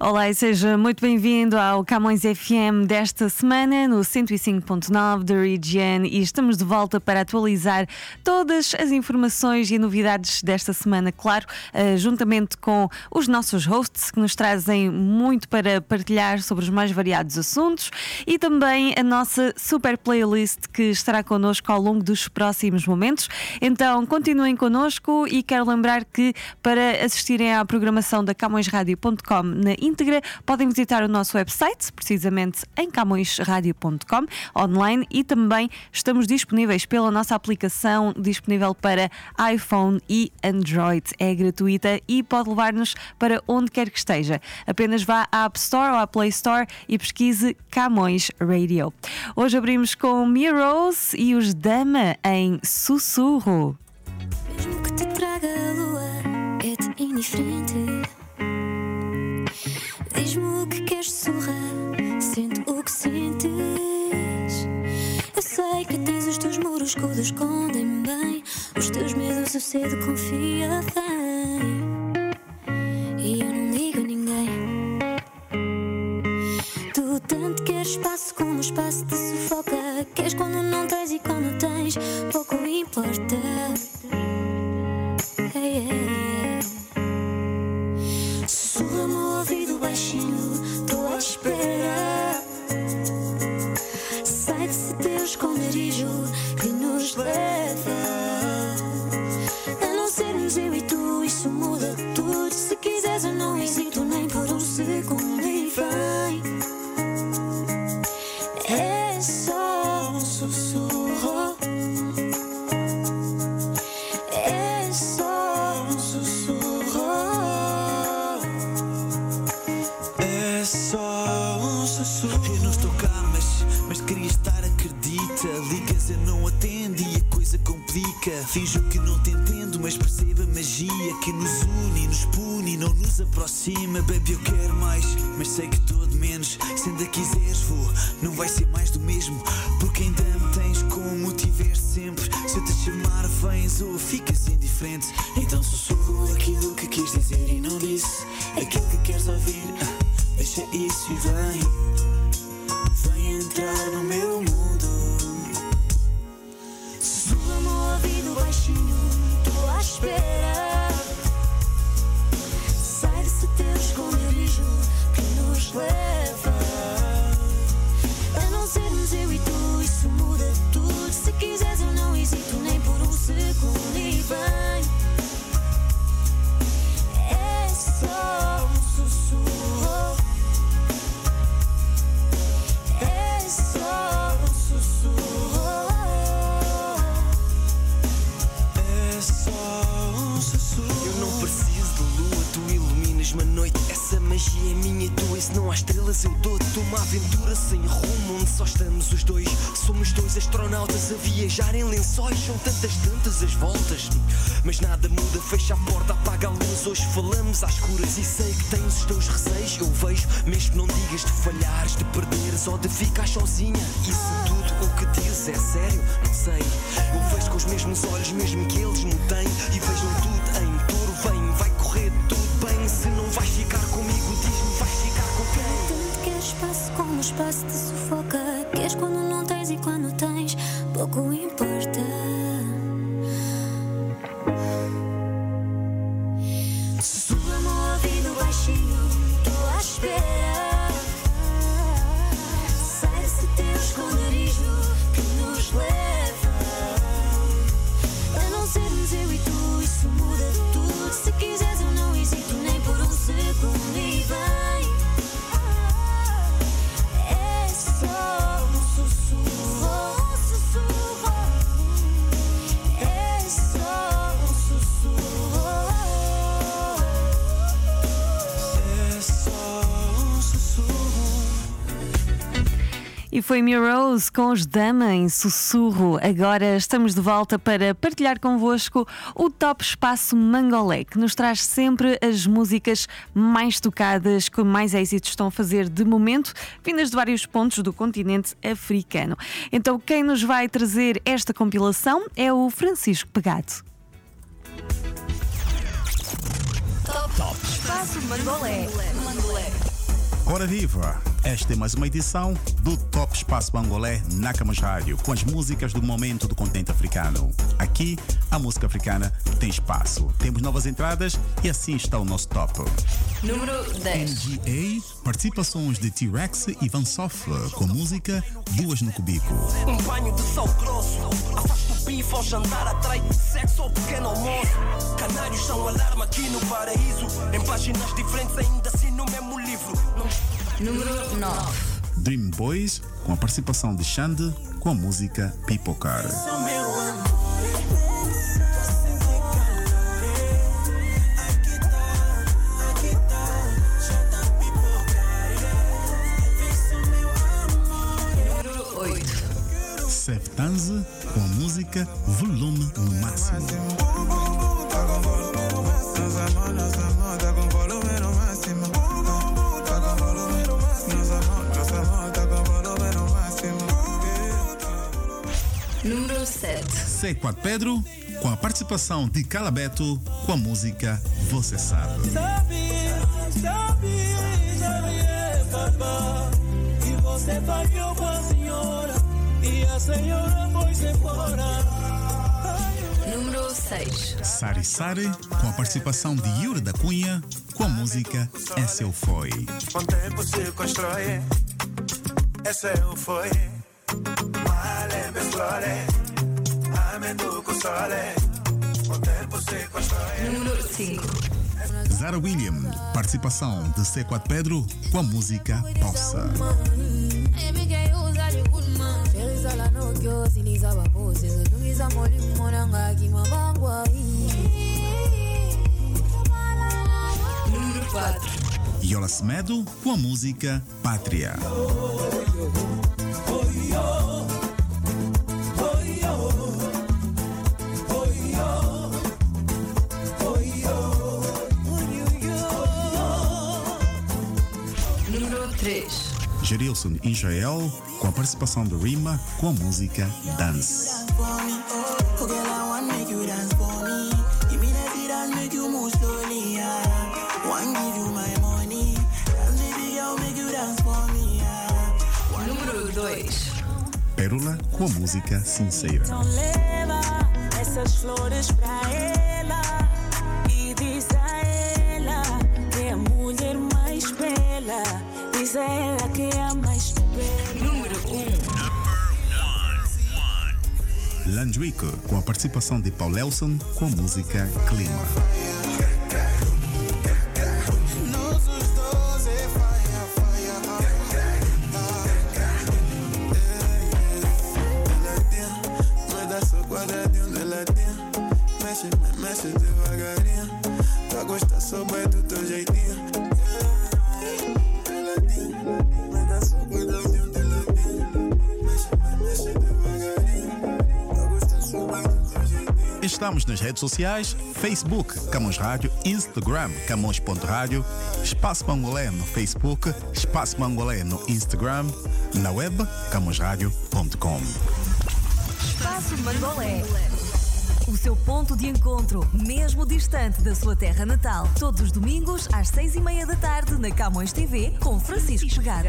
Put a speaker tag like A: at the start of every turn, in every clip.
A: Olá e seja muito bem-vindo ao Camões FM desta semana no 105.9 da Region e estamos de volta para atualizar todas as informações e novidades desta semana, claro, uh, juntamente com os nossos hosts que nos trazem muito para partilhar sobre os mais variados assuntos e também a nossa super playlist que estará connosco ao longo dos próximos momentos. Então continuem connosco e quero lembrar que para assistirem à programação da CamõesRádio.com na íntegra, podem visitar o nosso website, precisamente em camõesradio.com, online, e também estamos disponíveis pela nossa aplicação disponível para iPhone e Android. É gratuita e pode levar-nos para onde quer que esteja. Apenas vá à App Store ou à Play Store e pesquise Camões Radio. Hoje abrimos com Mia Rose e os Dama em Sussurro.
B: Mesmo que te traga a lua, é-te indiferente. Sussurrar, sente o que sentes. Eu sei que tens os teus muros que o escondem bem. Os teus medos eu cedo confia bem. E eu não digo a ninguém. Tu tanto queres espaço como o espaço te sufoca. Queres quando não tens e quando tens, pouco importa.
C: Ser mais do mesmo. Porque ainda me tens como tiveste sempre. Se eu te chamar, vens ou ficas indiferente.
D: Minha e e se não há estrelas eu dou-te uma aventura sem rumo, onde só estamos os dois. Somos dois astronautas a viajar em lençóis, são tantas, tantas as voltas. Mas nada muda, fecha a porta, apaga a luz. Hoje falamos às escuras e sei que tens os teus receios. Eu vejo, mesmo não digas de falhares, de perderes ou de ficar sozinha. E se tudo o que dizes é sério, não sei. Eu vejo com os mesmos olhos, mesmo que eles me têm. E vejam tudo
B: espaço
A: foi Rose com os Dama em sussurro. Agora estamos de volta para partilhar convosco o Top Espaço Mangolé, que nos traz sempre as músicas mais tocadas, que mais êxitos estão a fazer de momento, vindas de vários pontos do continente africano. Então, quem nos vai trazer esta compilação é o Francisco Pegado.
E: Top, Top. Espaço Mangolé. Mangolé.
F: Ora viva! Esta é mais uma edição do Top Espaço Bangolé na Camas Rádio, com as músicas do momento do continente africano. Aqui, a música africana tem espaço. Temos novas entradas e assim está o nosso top.
E: Número 10.
F: NGA, participações de T-Rex e Van Soff, com música Duas no Cubico.
G: Um banho de sal grosso, afasto o bife ao jantar, atrai sexo ao pequeno almoço. Canários são alarme aqui no paraíso, em páginas diferentes ainda assim. Não
E: Número 9.
F: Dream Boys, com a participação de Xande, com a música Pipocar.
E: Número 8.
F: Seftanze, com a música Volume no Máximo.
E: Número 7.
F: C4 Pedro, com a participação de Calabeto, com a música Você Sabe. Sabe, sabe, sabe, papá, e você falhou com a senhora, e a senhora foi embora.
E: Número 6.
F: Sari Sari, com a participação de Yuri da Cunha, com a música Esse Eu Foi.
H: Com tempo se constrói, esse eu foi.
E: Número 5.
F: Zara William, participação de C4 Pedro com a música Poça.
E: Número 4.
F: Yola Semedo com a música Pátria.
E: Número
F: Gerilson Israel com a participação de Rima com a música Dance.
E: Número 2.
F: Pérola com a música Sincera.
I: Então leva essas flores pra ela
E: 1.
F: Landrico com a participação de Paul Elson com a música Clima. Redes sociais, Facebook, Camões Rádio, Instagram, Camões.rádio, Espaço Mangolé no Facebook, Espaço Mangolé no Instagram, na web, camõesradio.com.
E: Espaço Mangolé. O seu ponto de encontro, mesmo distante da sua terra natal. Todos os domingos, às seis e meia da tarde, na Camões TV, com Francisco Pegado.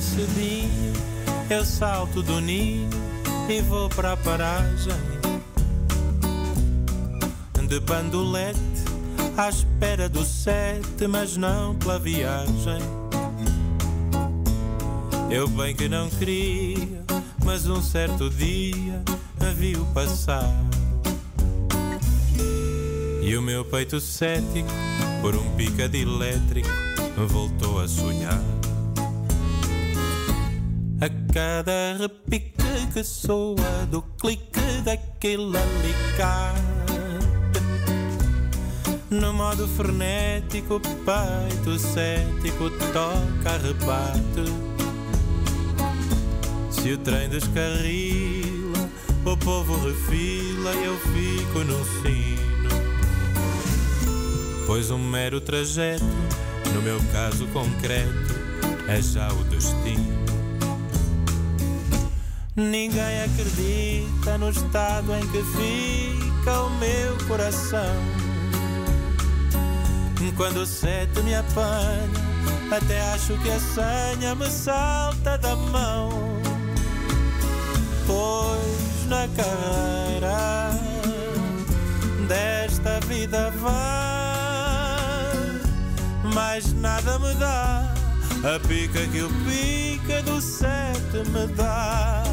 J: Cedinho eu salto do ninho e vou para a paragem de bandolete à espera do sete, mas não pela viagem. Eu bem que não queria, mas um certo dia a viu passar. E o meu peito cético, por um picado elétrico, voltou a sonhar. A cada repique que soa do clique daquele alicate. No modo frenético, peito cético toca rebate. Se o trem descarrila, o povo refila e eu fico no sino. Pois um mero trajeto, no meu caso concreto, é já o destino Ninguém acredita no estado em que fica o meu coração. Quando o sete me apanha, até acho que a senha me salta da mão. Pois na carreira desta vida vai, mais nada me dá. A pica que o pica do sete me dá.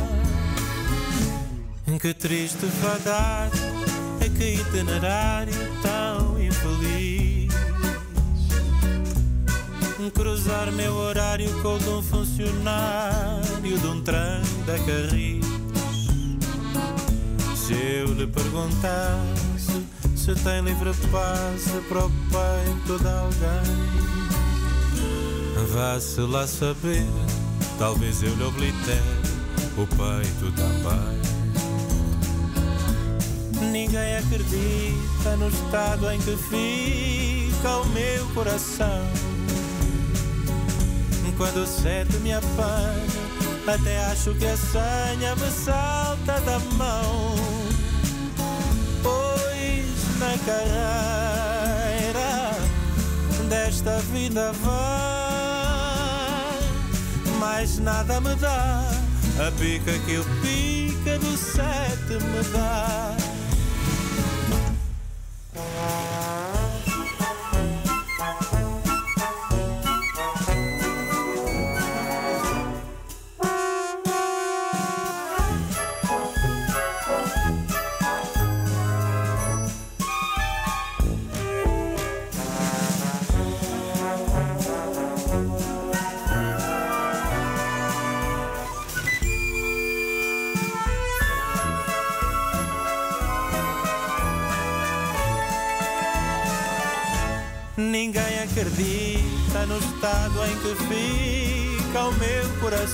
J: Que triste fadar, é que itinerário tão infeliz. Cruzar meu horário com o de um funcionário de um trem da Carris. Se eu lhe perguntasse se tem livre passe para o peito de alguém, vá-se lá saber, talvez eu lhe oblitere o peito também. Ninguém acredita no estado em que fica o meu coração. Quando o sete me apanha, até acho que a senha me salta da mão. Pois na carreira desta vida vai, mais nada me dá. A pica que o pica do sete me dá.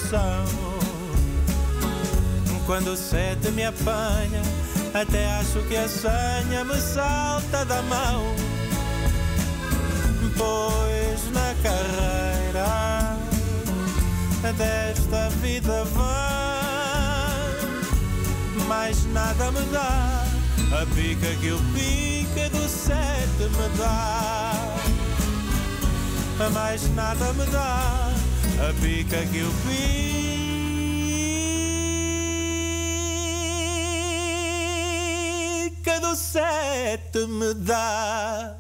J: Coração. Quando o sete me apanha, até acho que a senha me salta da mão. Pois na carreira desta vida vai, mais nada me dá. A pica que o pica do sete me dá. Mais nada me dá. A pica que o pica do sete me dá.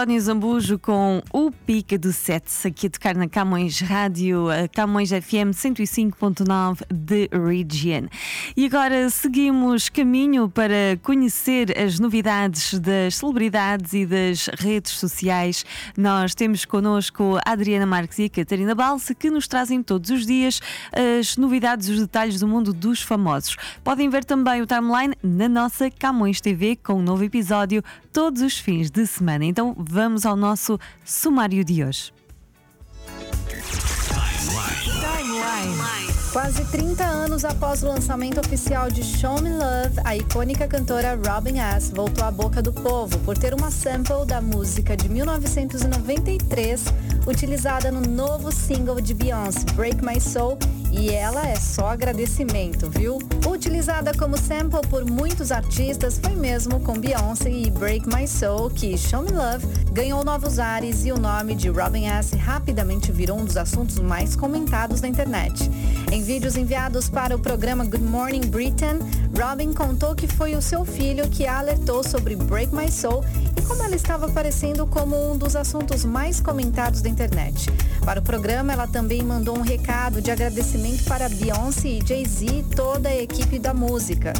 A: António Zambujo com o Pica do Sete, aqui a tocar na Camões Rádio, Camões FM 105.9 de Region. E agora seguimos caminho para conhecer as novidades das celebridades e das redes sociais. Nós temos connosco a Adriana Marques e a Catarina Balsa que nos trazem todos os dias as novidades e os detalhes do mundo dos famosos. Podem ver também o timeline na nossa Camões TV com um novo episódio todos os fins de semana. Então vamos ao nosso sumário de hoje.
K: Quase 30 anos após o lançamento oficial de Show Me Love, a icônica cantora Robin S. voltou à boca do povo por ter uma sample da música de 1993 utilizada no novo single de Beyoncé, Break My Soul, e ela é só agradecimento, viu? Utilizada como sample por muitos artistas, foi mesmo com Beyoncé e Break My Soul que Show Me Love ganhou novos ares e o nome de Robin S. rapidamente virou um dos assuntos mais comentados na internet. Em vídeos enviados para o programa Good Morning Britain, Robin contou que foi o seu filho que a alertou sobre Break My Soul e como ela estava aparecendo como um dos assuntos mais comentados da internet. Para o programa, ela também mandou um recado de agradecimento para Beyoncé e Jay-Z e toda a equipe da música.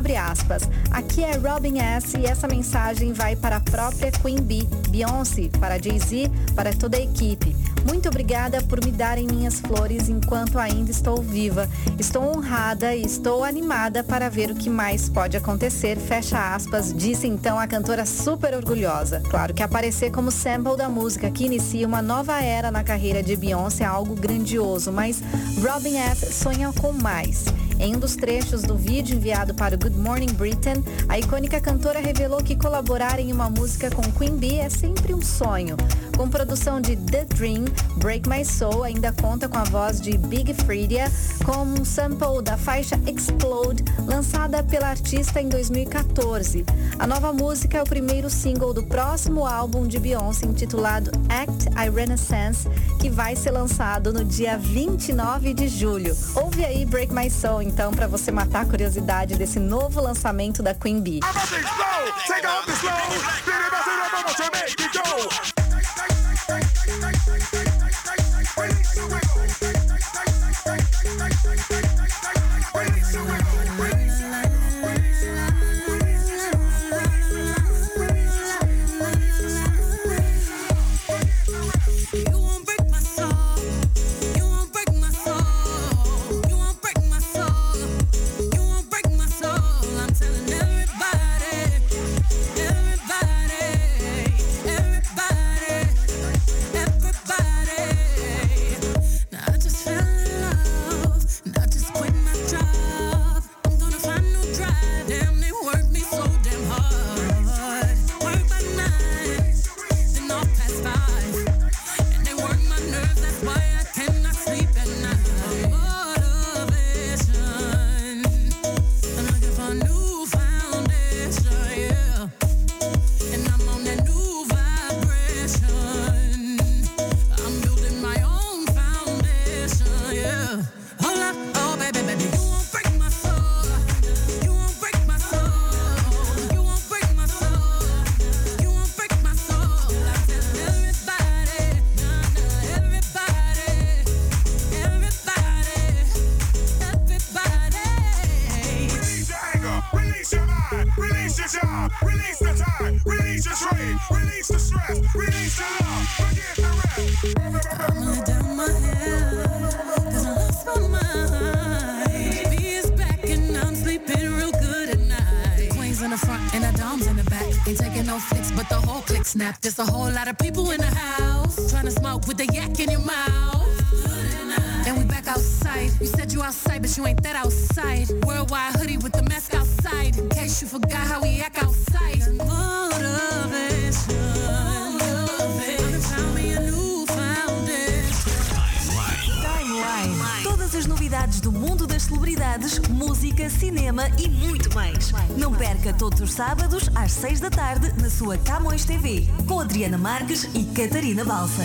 K: Abre aspas. Aqui é Robin S. e essa mensagem vai para a própria Queen Bee, Beyoncé, para Jay-Z, para toda a equipe. Muito obrigada por me darem minhas flores enquanto ainda estou viva. Estou honrada e estou animada para ver o que mais pode acontecer. Fecha aspas, disse então a cantora super orgulhosa. Claro que aparecer como sample da música que inicia uma nova era na carreira de Beyoncé é algo grandioso, mas Robin S. sonha com mais. Em um dos trechos do vídeo enviado para o Good Morning Britain, a icônica cantora revelou que colaborar em uma música com Queen Bee é sempre um sonho. Com produção de The Dream, Break My Soul ainda conta com a voz de Big Freedia, com um sample da faixa Explode, lançada pela artista em 2014. A nova música é o primeiro single do próximo álbum de Beyoncé, intitulado Act I Renaissance, que vai ser lançado no dia 29 de julho. Ouve aí Break My Soul, então, para você matar a curiosidade desse novo lançamento da Queen Bee.
L: But you ain't that outside. Worldwide hoodie with the mask outside. In case you forgot how we act outside.
M: Todas as novidades do mundo das celebridades, música, cinema e muito mais. Não perca todos os sábados às 6 da tarde na sua Camões TV, com Adriana Marques e Catarina Balsa.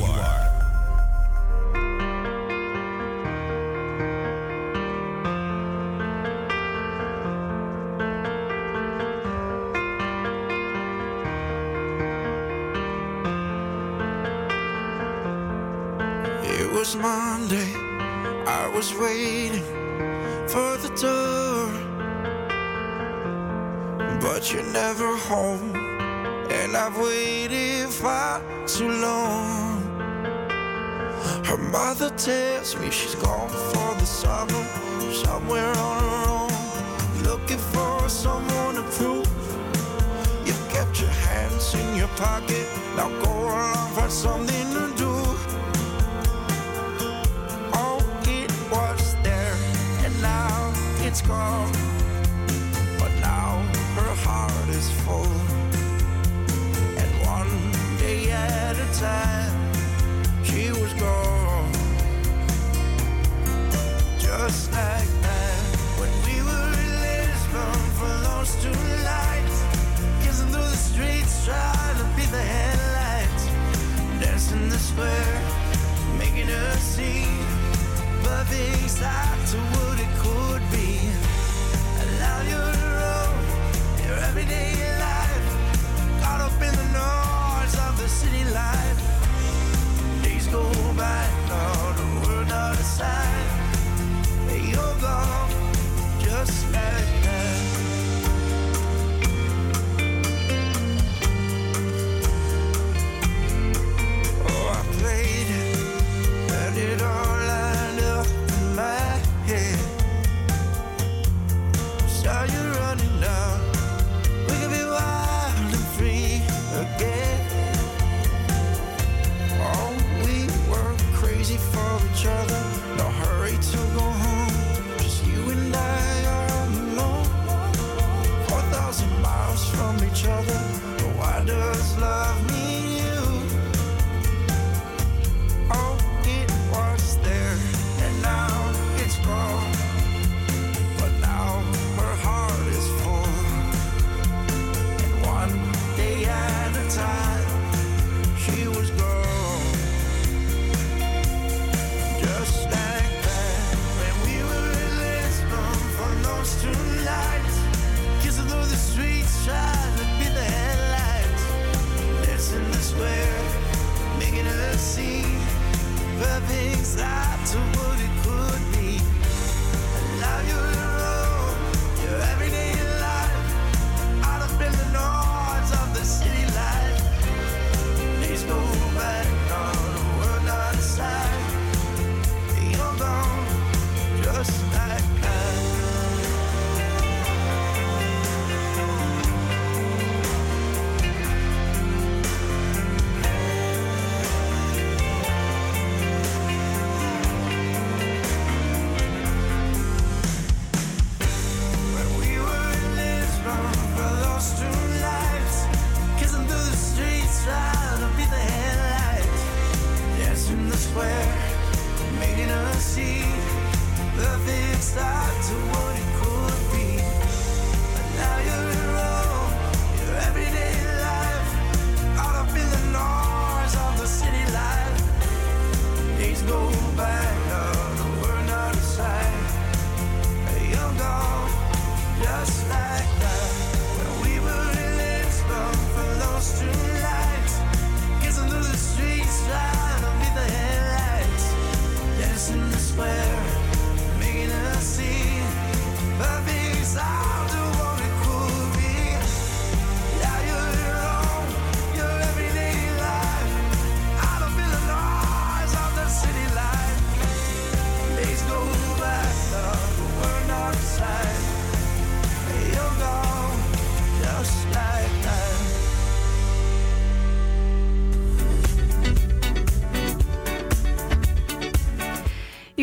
H: was Monday, I was waiting for the door, but you're never home And I've waited far too long. Her mother tells me she's gone for the summer, somewhere on her own, looking for someone to prove. You kept your hands in your pocket, now go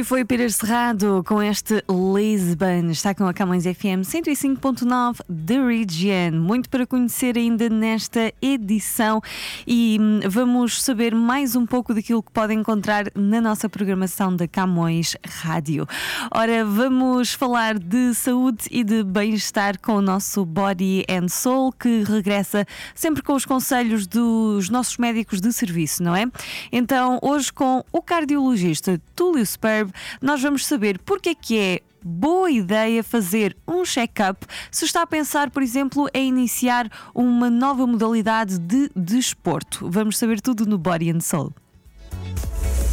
A: foi o Cerrado com este Lisbon. Está com a Camões FM 105.9 The Region. Muito para conhecer ainda nesta edição e hum, vamos saber mais um pouco daquilo que podem encontrar na nossa programação da Camões Rádio. Ora, vamos falar de saúde e de bem-estar com o nosso Body and Soul, que regressa sempre com os conselhos dos nossos médicos de serviço, não é? Então, hoje com o cardiologista Túlio Superb, nós vamos saber porque é que é boa ideia fazer um check-up se está a pensar, por exemplo, em iniciar uma nova modalidade de desporto. Vamos saber tudo no Body and Soul.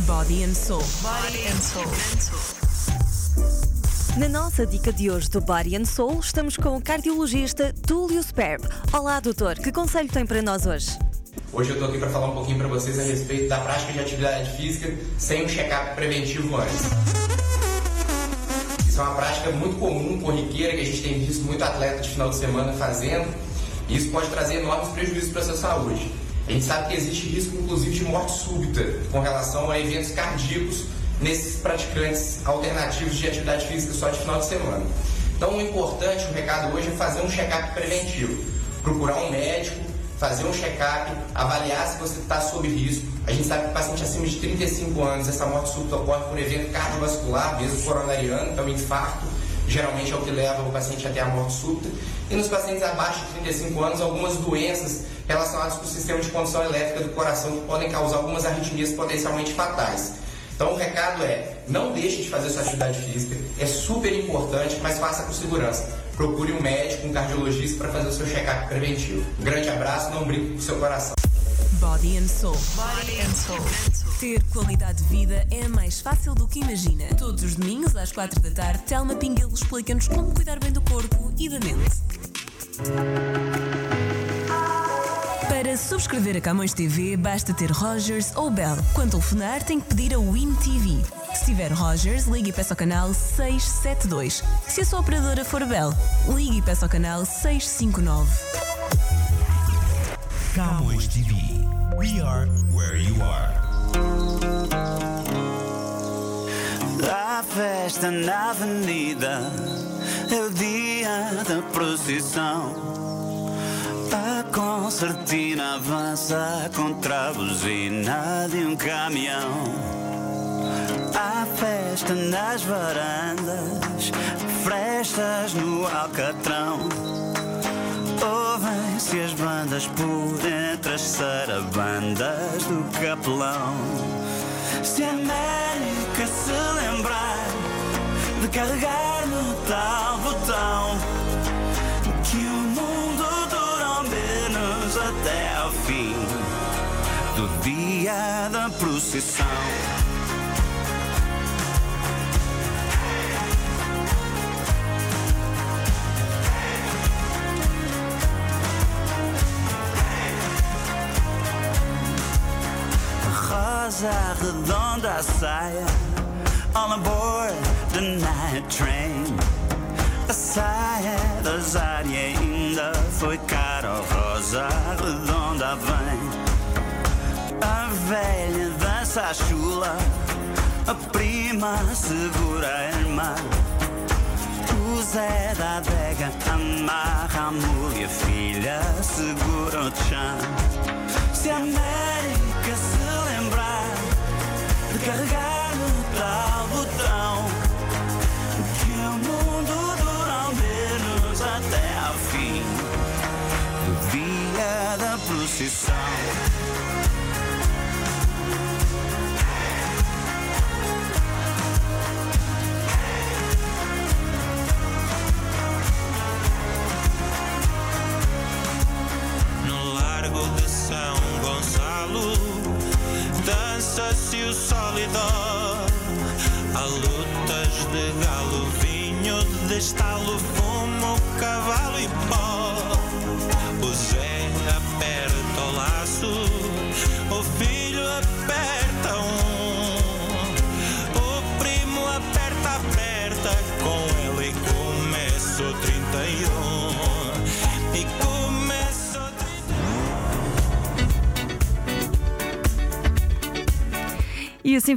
M: Body and Soul. Body and Soul.
N: Na nossa dica de hoje do Body and Soul, estamos com o cardiologista Túlio Sperb. Olá, doutor, que conselho tem para nós hoje?
O: Hoje eu estou aqui para falar um pouquinho para vocês a respeito da prática de atividade física sem um check-up preventivo antes. Isso é uma prática muito comum, corriqueira, que a gente tem visto muito atleta de final de semana fazendo, e isso pode trazer enormes prejuízos para a sua saúde. A gente sabe que existe risco, inclusive, de morte súbita com relação a eventos cardíacos nesses praticantes alternativos de atividade física só de final de semana. Então, o importante, o recado hoje é fazer um check-up preventivo. Procurar um médico, fazer um check-up, avaliar se você está sob risco. A gente sabe que paciente acima de 35 anos, essa morte súbita ocorre por evento cardiovascular, mesmo coronariano, então infarto, geralmente é o que leva o paciente até a morte súbita. E nos pacientes abaixo de 35 anos, algumas doenças relacionadas com o sistema de condução elétrica do coração que podem causar algumas arritmias potencialmente fatais. Então o recado é, não deixe de fazer sua atividade física, é super importante, mas faça com segurança. Procure um médico, um cardiologista para fazer o seu check-up preventivo. Um grande abraço, não brinque com o seu coração.
M: Body and Soul. Body and Soul. Ter qualidade de vida é mais fácil do que imagina. Todos os domingos às quatro da tarde, Telma Pinguelo explica-nos como cuidar bem do corpo e da mente. Para subscrever a Camões TV, basta ter Rogers ou Bell. Quando telefonar, tem que pedir a Win TV. Se tiver Rogers, ligue e peça ao canal 672. Se a sua operadora for Bell, ligue e peça ao canal 659.
P: Camões TV. We are where you are.
Q: A festa na avenida é o dia da procissão. A concertina avança contra a buzina de um caminhão. Há festa nas varandas, frestas no alcatrão. Ouvem-se as bandas por entre as sarabandas do capelão. Se a América se lembrar de carregar no tal botão, até ao fim do dia da procissão. rosa redonda saia All aboard the night train A saia da Zari ainda foi cara Rosa redonda vem A velha dança a chula A prima segura a irmã o Zé da adega amarra a mulher a filha segura o chão. Se a América se lembrar de carregar no tal botão, da procissão.
J: No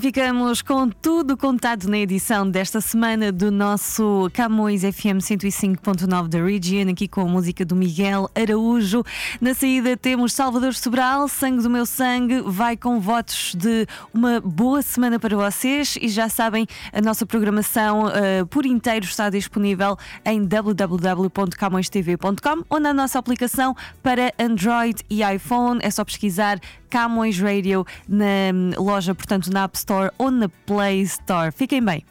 A: ficamos com tudo contado na edição desta semana do nosso Camões FM 105.9 da Region, aqui com a música do Miguel Araújo. Na saída temos Salvador Sobral, Sangue do Meu Sangue, vai com votos de uma boa semana para vocês e já sabem, a nossa programação eh, por inteiro está disponível em www.camõestv.com ou na nossa aplicação para Android e iPhone. É só pesquisar Camões Radio na hum, loja, portanto, na App Store ou na Play Store. Fiquem bem.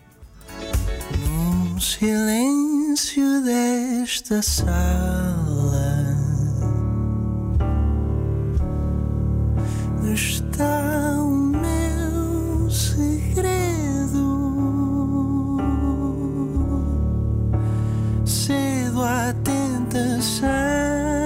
Q: Num silêncio desta sala está o meu segredo. Cedo à tentação.